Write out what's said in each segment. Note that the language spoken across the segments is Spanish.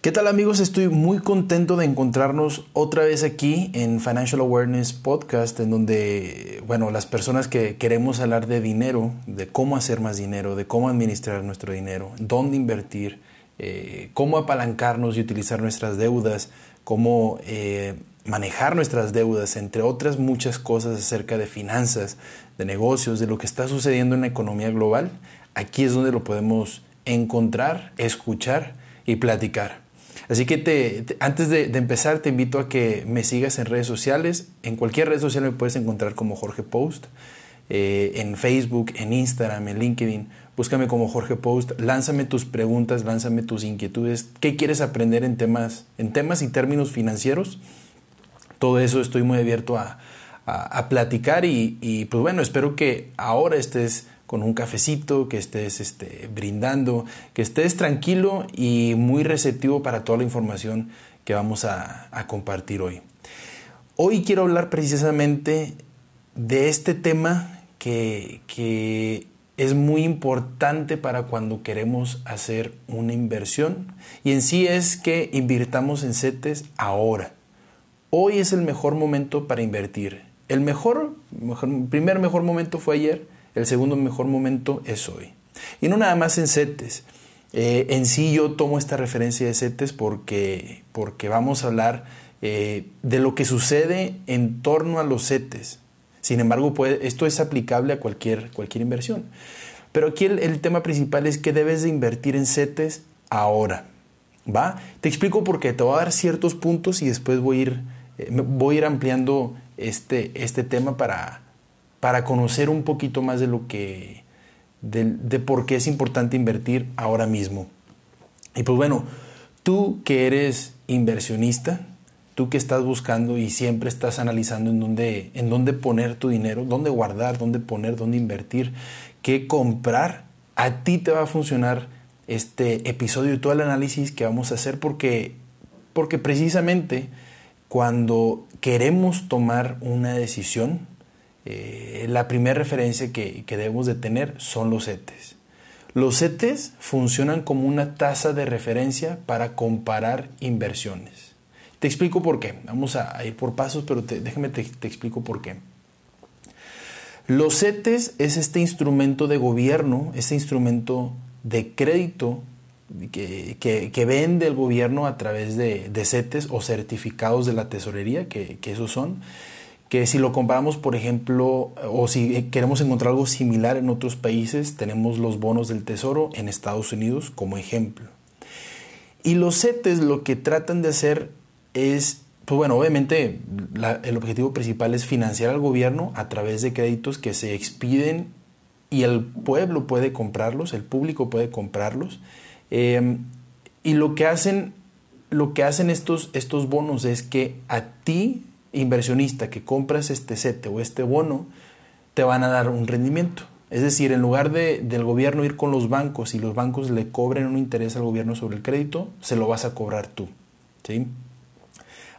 ¿Qué tal amigos? Estoy muy contento de encontrarnos otra vez aquí en Financial Awareness Podcast, en donde, bueno, las personas que queremos hablar de dinero, de cómo hacer más dinero, de cómo administrar nuestro dinero, dónde invertir, eh, cómo apalancarnos y utilizar nuestras deudas, cómo eh, manejar nuestras deudas, entre otras muchas cosas acerca de finanzas, de negocios, de lo que está sucediendo en la economía global, aquí es donde lo podemos encontrar, escuchar y platicar. Así que te, antes de, empezar te invito a que me sigas en redes sociales. En cualquier red social me puedes encontrar como Jorge Post. Eh, en Facebook, en Instagram, en LinkedIn. Búscame como Jorge Post. Lánzame tus preguntas, lánzame tus inquietudes. ¿Qué quieres aprender en temas, en temas y términos financieros? Todo eso estoy muy abierto a, platicar y, y pues bueno, espero que ahora estés con un cafecito, que estés este, brindando, que estés tranquilo y muy receptivo para toda la información que vamos a, compartir hoy. Hoy quiero hablar precisamente de este tema que, que es muy importante para cuando queremos hacer una inversión y en sí es que invirtamos en CETES ahora. Hoy es el mejor momento para invertir. El mejor, mejor, primer mejor momento fue ayer el segundo mejor momento es hoy. Y no nada más en CETES. Eh, en sí yo tomo esta referencia de CETES porque, porque vamos a hablar eh, de lo que sucede en torno a los CETES. Sin embargo, esto es aplicable a cualquier, cualquier inversión. Pero aquí el, tema principal es que debes de invertir en CETES ahora. ¿Va? Te explico por qué. Te voy a dar ciertos puntos y después voy a ir, eh, voy ir ampliando este, este tema para, para conocer un poquito más de lo que, de, por qué es importante invertir ahora mismo. Y pues bueno, tú que eres inversionista, tú que estás buscando y siempre estás analizando en dónde, en dónde poner tu dinero, dónde guardar, dónde poner, dónde invertir, qué comprar, a ti te va a funcionar este episodio y todo el análisis que vamos a hacer porque, porque precisamente cuando queremos tomar una decisión, eh, la primera referencia que, debemos de tener son los CETES. Los CETES funcionan como una tasa de referencia para comparar inversiones. Te explico por qué. Vamos a, ir por pasos, pero déjame te, explico por qué. Los CETES es este instrumento de gobierno, este instrumento de crédito que, vende el gobierno a través de, CETES o certificados de la tesorería, que, que esos son que si lo comparamos, por ejemplo, o si queremos encontrar algo similar en otros países, tenemos los bonos del tesoro en Estados Unidos como ejemplo. Y los CETES lo que tratan de hacer es, pues bueno, obviamente el objetivo principal es financiar al gobierno a través de créditos que se expiden y el pueblo puede comprarlos, el público puede comprarlos. Em, y lo que hacen, lo que hacen estos, estos bonos es que a ti inversionista que compras este CETE o este bono, te van a dar un rendimiento. Es decir, en lugar de, del gobierno ir con los bancos y los bancos le cobren un interés al gobierno sobre el crédito, se lo vas a cobrar tú. ¿sí?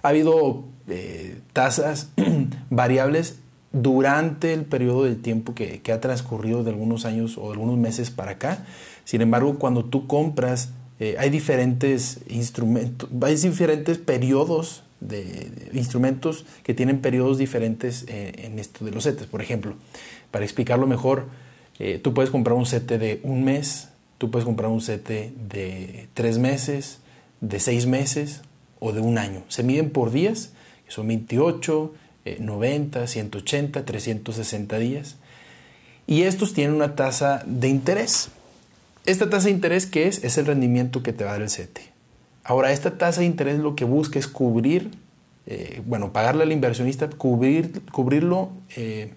Ha habido eh, tasas variables durante el periodo de tiempo que, que, ha transcurrido de algunos años o de algunos meses para acá. Sin embargo, cuando tú compras, eh, hay diferentes instrumentos, hay diferentes periodos de, instrumentos que tienen periodos diferentes eh, en esto de los setes. Por ejemplo, para explicarlo mejor, eh, tú puedes comprar un sete de un mes, tú puedes comprar un sete de tres meses, de seis meses o de un año. Se miden por días, que son 28, 90, 180, 360 días. Y estos tienen una tasa de interés. Esta tasa de interés, ¿qué es? Es el rendimiento que te va a dar el sete. Ahora, esta tasa de interés lo que busca es cubrir, eh, bueno, pagarle al inversionista, cubrir, cubrirlo eh,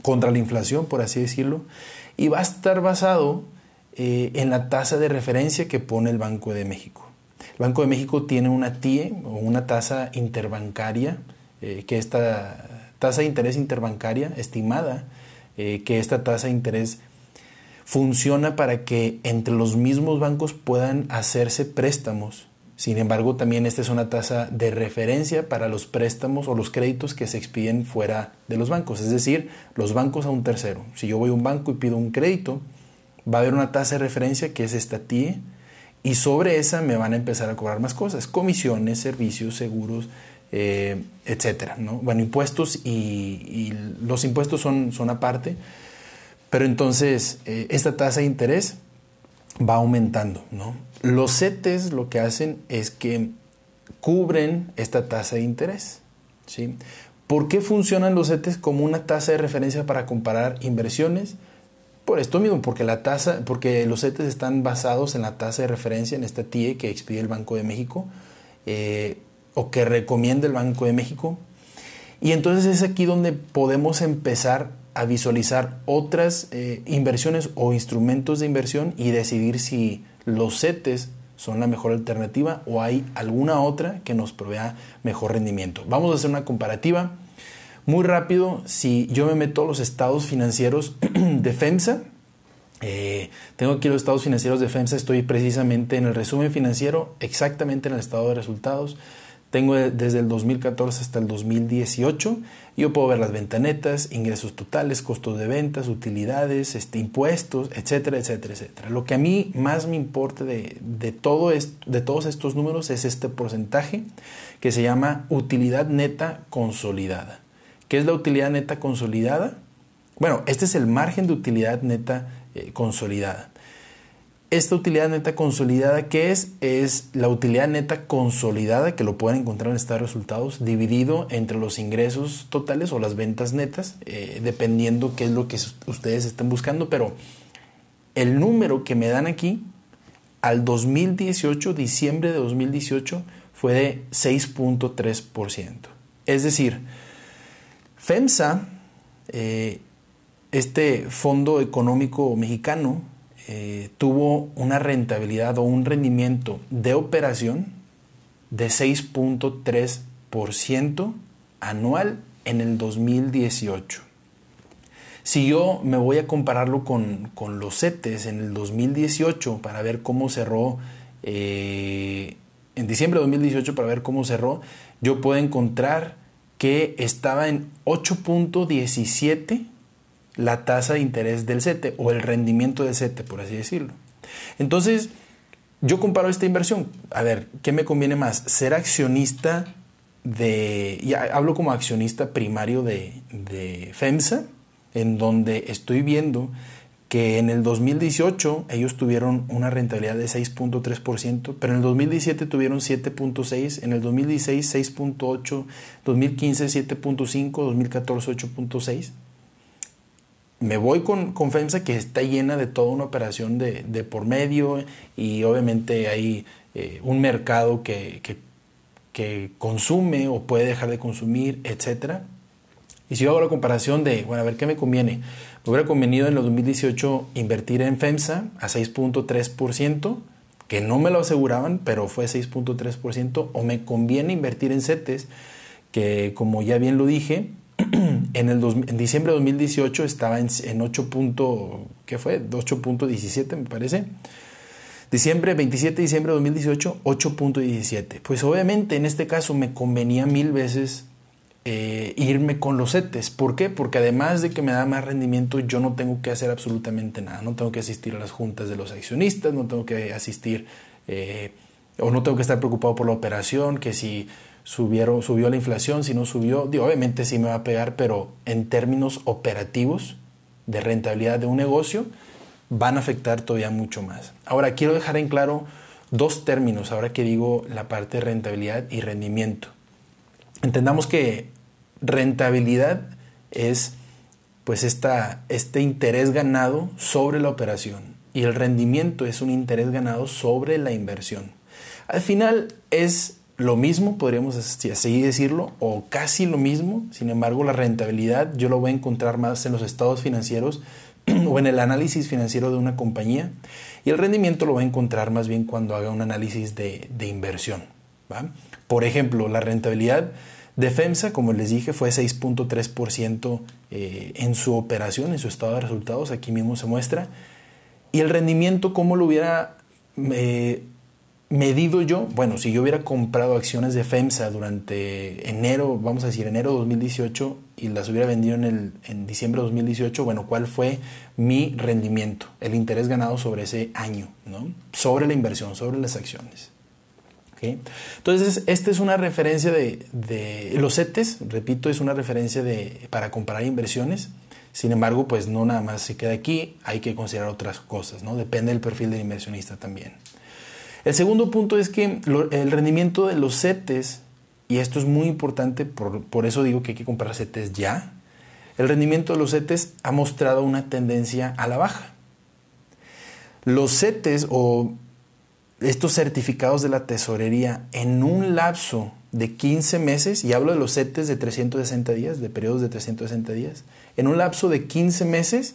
contra la inflación, por así decirlo, y va a estar basado eh, en la tasa de referencia que pone el Banco de México. El Banco de México tiene una TIE o una tasa interbancaria, que esta tasa de interés interbancaria estimada, que esta tasa de interés funciona para que entre los mismos bancos puedan hacerse préstamos sin embargo, también esta es una tasa de referencia para los préstamos o los créditos que se expiden fuera de los bancos, es decir, los bancos a un tercero. Si yo voy a un banco y pido un crédito, va a haber una tasa de referencia que es esta TIE y sobre esa me van a empezar a cobrar más cosas, comisiones, servicios, seguros, eh, etcétera, ¿no? Bueno, impuestos y, los impuestos son, son aparte, pero entonces eh, esta tasa de interés va aumentando, ¿no? Los CETES lo que hacen es que cubren esta tasa de interés, ¿sí? ¿Por qué funcionan los CETES como una tasa de referencia para comparar inversiones? Por esto mismo, porque la tasa, porque los CETES están basados en la tasa de referencia, en esta TIE que expide el Banco de México, eh, o que recomienda el Banco de México. Y entonces es aquí donde podemos empezar a visualizar otras eh, inversiones o instrumentos de inversión y decidir si los CETES son la mejor alternativa o hay alguna otra que nos provea mejor rendimiento. Vamos a hacer una comparativa muy rápido. Si yo me meto a los estados financieros de FEMSA, eh, tengo aquí los estados financieros de FEMSA, estoy precisamente en el resumen financiero, exactamente en el estado de resultados. Tengo desde el 2014 hasta el 2018. Yo puedo ver las ventanetas, ingresos totales, costos de ventas, utilidades, este, impuestos, etcétera, etcétera, etcétera. Lo que a mí más me importa de, todo de todos estos números es este porcentaje que se llama utilidad neta consolidada. ¿Qué es la utilidad neta consolidada? Bueno, este es el margen de utilidad neta eh, consolidada. Esta utilidad neta consolidada, ¿qué es? Es la utilidad neta consolidada, que lo pueden encontrar en de resultados, dividido entre los ingresos totales o las ventas netas, eh, dependiendo qué es lo que ustedes estén buscando, pero el número que me dan aquí al 2018, diciembre de 2018, fue de 6.3%. Es decir, FEMSA, eh, este Fondo Económico Mexicano, eh, tuvo una rentabilidad o un rendimiento de operación de 6.3% anual en el 2018. Si yo me voy a compararlo con, los CETES en el 2018 para ver cómo cerró, eh, en diciembre de 2018 para ver cómo cerró, yo puedo encontrar que estaba en 8.17 la tasa de interés del CETE o el rendimiento del CETE, por así decirlo. Entonces, yo comparo esta inversión. A ver, ¿qué me conviene más? ¿Ser accionista de, ya hablo como accionista primario de, de FEMSA, en donde estoy viendo que en el 2018 ellos tuvieron una rentabilidad de 6.3%, pero en el 2017 tuvieron 7.6%, en el 2016 6.8%, 2015 7.5%, 2014 8.6% me voy con, con, FEMSA que está llena de toda una operación de, por medio y obviamente hay eh, un mercado que, que, consume o puede dejar de consumir, etc. Y si yo hago la comparación de, bueno, a ver qué me conviene, me hubiera convenido en el 2018 invertir en FEMSA a 6.3%, que no me lo aseguraban, pero fue 6.3%, o me conviene invertir en CETES, que como ya bien lo dije, en, el diciembre de 2018 estaba en, en 8. ¿Qué fue? 8.17 me parece. Diciembre, 27 de diciembre de 2018, 8.17. Pues obviamente en este caso me convenía mil veces eh, irme con los CETES. ¿Por qué? Porque además de que me da más rendimiento, yo no tengo que hacer absolutamente nada. No tengo que asistir a las juntas de los accionistas, no tengo que asistir eh, o no tengo que estar preocupado por la operación, que si subieron, subió la inflación, si no subió, obviamente sí me va a pegar, pero en términos operativos de rentabilidad de un negocio, van a afectar todavía mucho más. Ahora, quiero dejar en claro dos términos, ahora que digo la parte de rentabilidad y rendimiento. Entendamos que rentabilidad es pues esta, este interés ganado sobre la operación y el rendimiento es un interés ganado sobre la inversión. Al final es lo mismo, podríamos así decirlo, o casi lo mismo. Sin embargo, la rentabilidad yo lo voy a encontrar más en los estados financieros o en el análisis financiero de una compañía. Y el rendimiento lo voy a encontrar más bien cuando haga un análisis de, inversión. Por ejemplo, la rentabilidad de FEMSA, como les dije, fue 6.3% eh, en su operación, en su estado de resultados. Aquí mismo se muestra. Y el rendimiento, ¿cómo lo hubiera eh, medido yo, bueno, si yo hubiera comprado acciones de FEMSA durante enero, vamos a decir enero 2018 y las hubiera vendido en, el, en diciembre de 2018, bueno, ¿cuál fue mi rendimiento? El interés ganado sobre ese año, ¿no? Sobre la inversión, sobre las acciones. Entonces, esta es una referencia de, de, los CETES, repito, es una referencia de, para comparar inversiones. Sin embargo, pues no nada más se queda aquí, hay que considerar otras cosas, ¿no? Depende del perfil del inversionista también. El segundo punto es que el rendimiento de los CETES, y esto es muy importante, por, eso digo que hay que comprar CETES ya, el rendimiento de los CETES ha mostrado una tendencia a la baja. Los CETES o estos certificados de la tesorería en un lapso de 15 meses, y hablo de los CETES de 360 días, de periodos de 360 días, en un lapso de 15 meses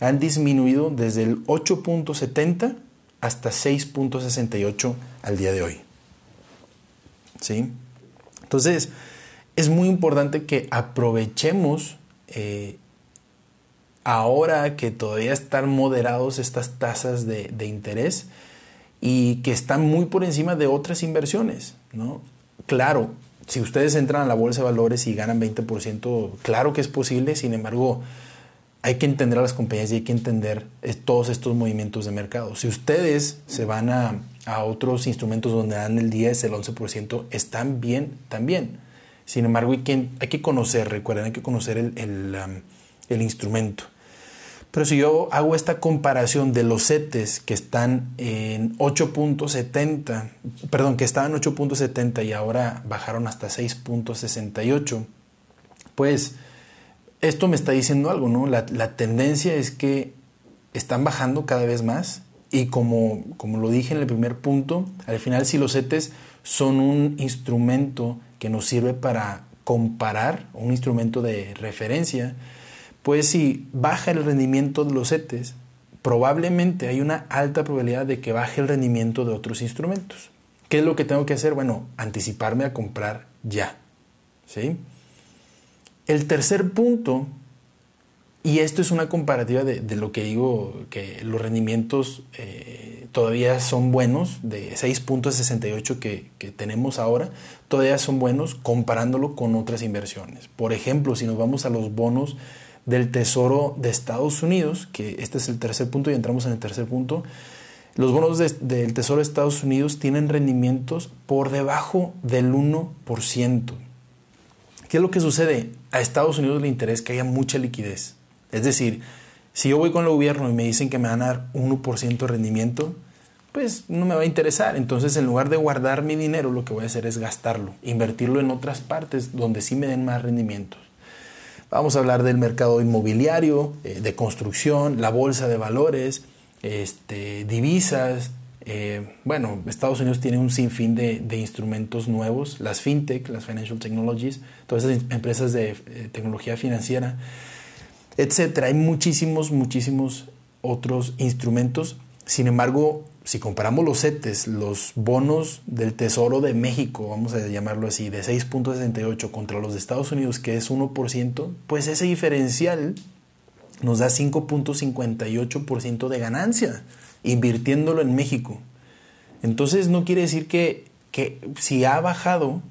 han disminuido desde el 8.70 hasta 6.68 al día de hoy. ¿Sí? Entonces, es muy importante que aprovechemos eh, ahora que todavía están moderados estas tasas de, de, interés y que están muy por encima de otras inversiones. ¿no? Claro, si ustedes entran a la bolsa de valores y ganan 20%, claro que es posible, sin embargo, hay que entender a las compañías y hay que entender todos estos movimientos de mercado. Si ustedes se van a, otros instrumentos donde dan el 10, el 11%, están bien también. Sin embargo, hay que, hay que conocer, recuerden, hay que conocer el, um, el, instrumento. Pero si yo hago esta comparación de los CETES que están en 8.70, perdón, que estaban en 8.70 y ahora bajaron hasta 6.68, pues esto me está diciendo algo, ¿no? La, tendencia es que están bajando cada vez más y como, como lo dije en el primer punto, al final si los CETES son un instrumento que nos sirve para comparar, un instrumento de referencia, pues si baja el rendimiento de los CETES, probablemente hay una alta probabilidad de que baje el rendimiento de otros instrumentos. ¿Qué es lo que tengo que hacer? Bueno, anticiparme a comprar ya. ¿Sí? El tercer punto, y esto es una comparativa de, lo que digo, que los rendimientos eh, todavía son buenos, de 6.68 que, que tenemos ahora, todavía son buenos comparándolo con otras inversiones. Por ejemplo, si nos vamos a los bonos del Tesoro de Estados Unidos, que este es el tercer punto y entramos en el tercer punto, los bonos del Tesoro de Estados Unidos tienen rendimientos por debajo del 1%. ¿Qué es lo que sucede? A Estados Unidos le interesa que haya mucha liquidez. Es decir, si yo voy con el gobierno y me dicen que me van a dar 1% de rendimiento, pues no me va a interesar. Entonces, en lugar de guardar mi dinero, lo que voy a hacer es gastarlo, invertirlo en otras partes donde sí me den más rendimientos. Vamos a hablar del mercado inmobiliario, eh, de construcción, la bolsa de valores, este, divisas, eh, bueno, Estados Unidos tiene un sinfín de, de, instrumentos nuevos, las fintech, las financial technologies, todas esas empresas de eh, tecnología financiera, etcétera. Hay muchísimos, muchísimos otros instrumentos. Sin embargo, si comparamos los CETES, los bonos del Tesoro de México, vamos a llamarlo así, de 6.68 contra los de Estados Unidos, que es 1%, pues ese diferencial nos da 5.58% de ganancia invirtiéndolo en México. Entonces no quiere decir que, si ha bajado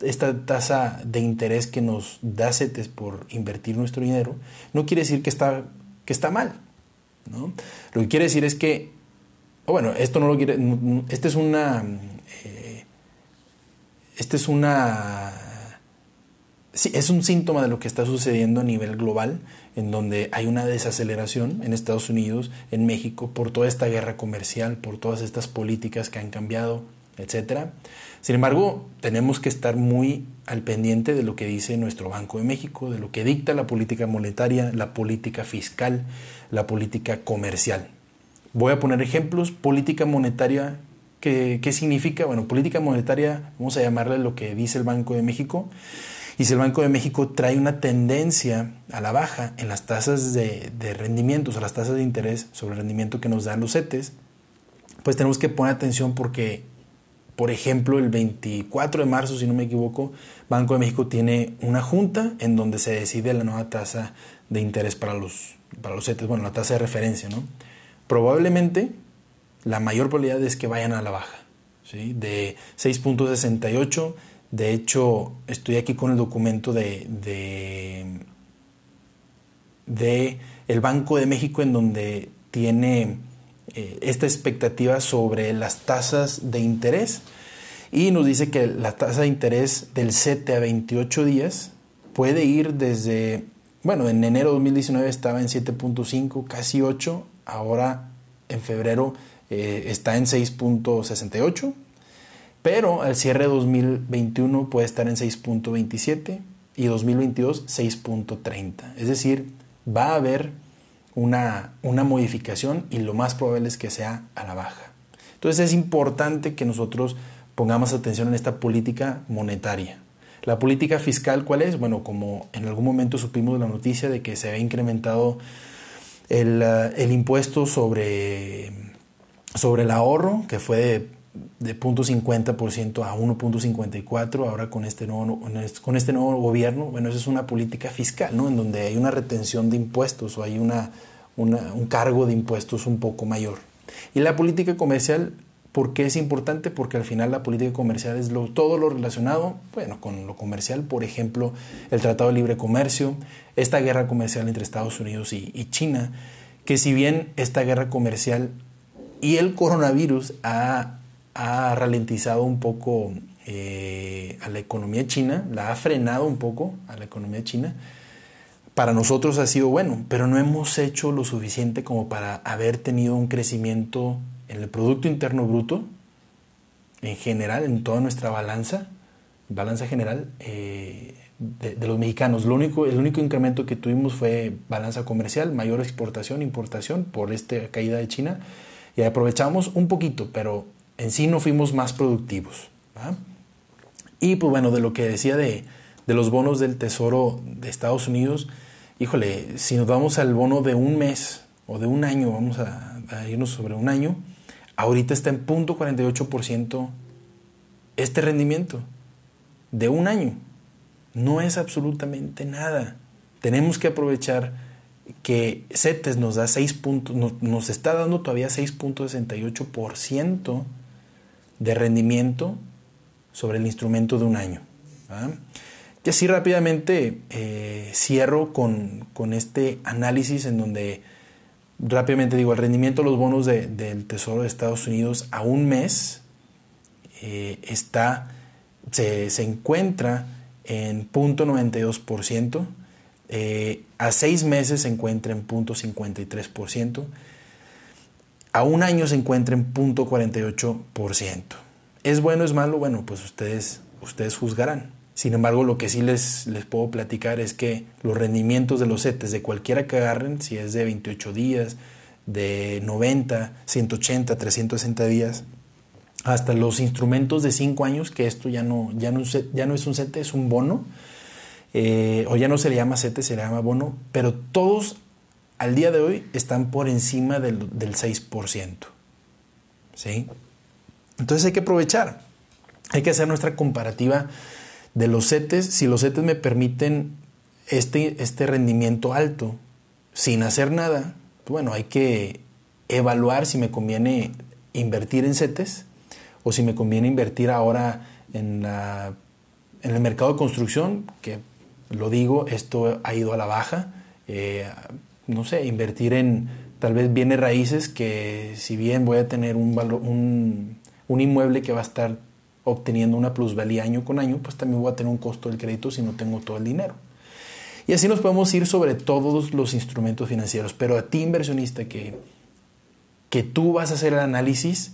esta tasa de interés que nos da CETES por invertir nuestro dinero, no quiere decir que está, que está mal. ¿no? Lo que quiere decir es que, bueno, esto no lo quiere, este es una, eh, este es una Es un síntoma de lo que está sucediendo a nivel global, en donde hay una desaceleración en Estados Unidos, en México, por toda esta guerra comercial, por todas estas políticas que han cambiado, etc. Sin embargo, tenemos que estar muy al pendiente de lo que dice nuestro Banco de México, de lo que dicta la política monetaria, la política fiscal, la política comercial. Voy a poner ejemplos. Política monetaria, ¿qué, qué significa? Bueno, política monetaria, vamos a llamarle lo que dice el Banco de México y si el Banco de México trae una tendencia a la baja en las tasas de, rendimientos o las tasas de interés sobre el rendimiento que nos dan los CETES, pues tenemos que poner atención porque, por ejemplo, el 24 de marzo, si no me equivoco, Banco de México tiene una junta en donde se decide la nueva tasa de interés para los, para los CETES, bueno, la tasa de referencia, ¿no? Probablemente la mayor probabilidad es que vayan a la baja. ¿sí? De 6.68, de hecho, estoy aquí con el documento de, de, el Banco de México en donde tiene eh, esta expectativa sobre las tasas de interés. Y nos dice que la tasa de interés del 7 a 28 días puede ir desde, bueno, en enero de 2019 estaba en 7.5, casi 8, ahora en febrero eh, está en 6.68, pero al cierre de 2021 puede estar en 6.27 y 2022 6.30. Es decir, va a haber una, una modificación y lo más probable es que sea a la baja. Entonces es importante que nosotros pongamos atención en esta política monetaria. La política fiscal, ¿cuál es? Bueno, como en algún momento supimos la noticia de que se había incrementado el, eh, el impuesto sobre, sobre el ahorro, que fue de, de 0.50% a 1.54%, ahora con este, nuevo, con este nuevo gobierno, bueno, eso es una política fiscal, ¿no? En donde hay una retención de impuestos o hay una, una, un cargo de impuestos un poco mayor. Y la política comercial ¿Por qué es importante? Porque al final la política comercial es todo lo relacionado, bueno, con lo comercial, por ejemplo, el Tratado de Libre Comercio, esta guerra comercial entre Estados Unidos y, China, que si bien esta guerra comercial y el coronavirus ha, ralentizado un poco eh, a la economía china, la ha frenado un poco a la economía china, para nosotros ha sido bueno, pero no hemos hecho lo suficiente como para haber tenido un crecimiento en el Producto Interno Bruto, en general, en toda nuestra balanza, balanza general eh, de, los mexicanos. Lo único, el único incremento que tuvimos fue balanza comercial, mayor exportación, importación por esta caída de China. Y aprovechamos un poquito, pero en sí no fuimos más productivos. Y pues bueno, de lo que decía de, de los bonos del Tesoro de Estados Unidos, híjole, si nos vamos al bono de un mes o de un año, vamos a, irnos sobre un año, Ahorita está en punto 48% este rendimiento de un año. No es absolutamente nada. Tenemos que aprovechar que CETES nos da 6 puntos, nos, está dando todavía 6.68% de rendimiento sobre el instrumento de un año. Y así rápidamente eh, cierro con, con, este análisis en donde rápidamente digo, el rendimiento de los bonos del Tesoro de Estados Unidos a un mes eh, está, se, encuentra en 0.92%, eh, a seis meses se encuentra en 0.53%, a un año se encuentra en 0.48%. ¿Es bueno es malo? Bueno, pues ustedes, ustedes juzgarán. Sin embargo, lo que sí les, les puedo platicar es que los rendimientos de los CETES, de cualquiera que agarren, si es de 28 días, de 90, 180, 360 días, hasta los instrumentos de 5 años, que esto ya no, ya no, ya no es un CETE, es un bono, eh, o ya no se le llama CETE, se le llama bono, pero todos al día de hoy están por encima del, del 6%. ¿sí? Entonces hay que aprovechar, hay que hacer nuestra comparativa de los CETES, si los CETES me permiten este, este rendimiento alto sin hacer nada, bueno, hay que evaluar si me conviene invertir en CETES o si me conviene invertir ahora en, la, en el mercado de construcción, que lo digo, esto ha ido a la baja. Eh, no sé, invertir en tal vez bienes raíces que si bien voy a tener un, un, un inmueble que va a estar obteniendo una plusvalía año con año, pues también voy a tener un costo del crédito si no tengo todo el dinero. Y así nos podemos ir sobre todos los instrumentos financieros. Pero a ti, inversionista, que, que tú vas a hacer el análisis,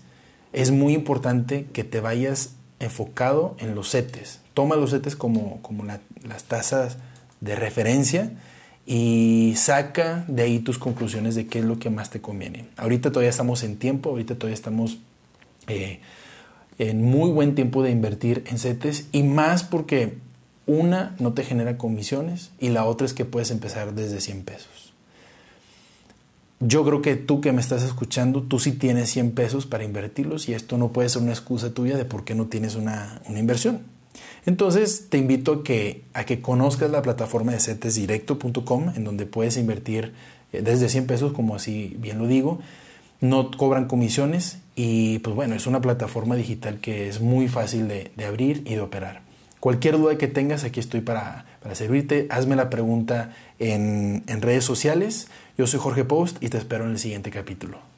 es muy importante que te vayas enfocado en los CETES. Toma los CETES como, como las tasas de referencia y saca de ahí tus conclusiones de qué es lo que más te conviene. Ahorita todavía estamos en tiempo, ahorita todavía estamos eh, en muy buen tiempo de invertir en CETES y más porque una no te genera comisiones y la otra es que puedes empezar desde 100 pesos. Yo creo que tú que me estás escuchando, tú sí tienes 100 pesos para invertirlos y esto no puede ser una excusa tuya de por qué no tienes una, inversión. Entonces te invito a que, conozcas la plataforma de cetesdirecto.com en donde puedes invertir eh, desde 100 pesos, como así bien lo digo. No cobran comisiones Y pues bueno, es una plataforma digital que es muy fácil de, abrir y de operar. Cualquier duda que tengas, aquí estoy para, para servirte. Hazme la pregunta en, en redes sociales. Yo soy Jorge Post y te espero en el siguiente capítulo.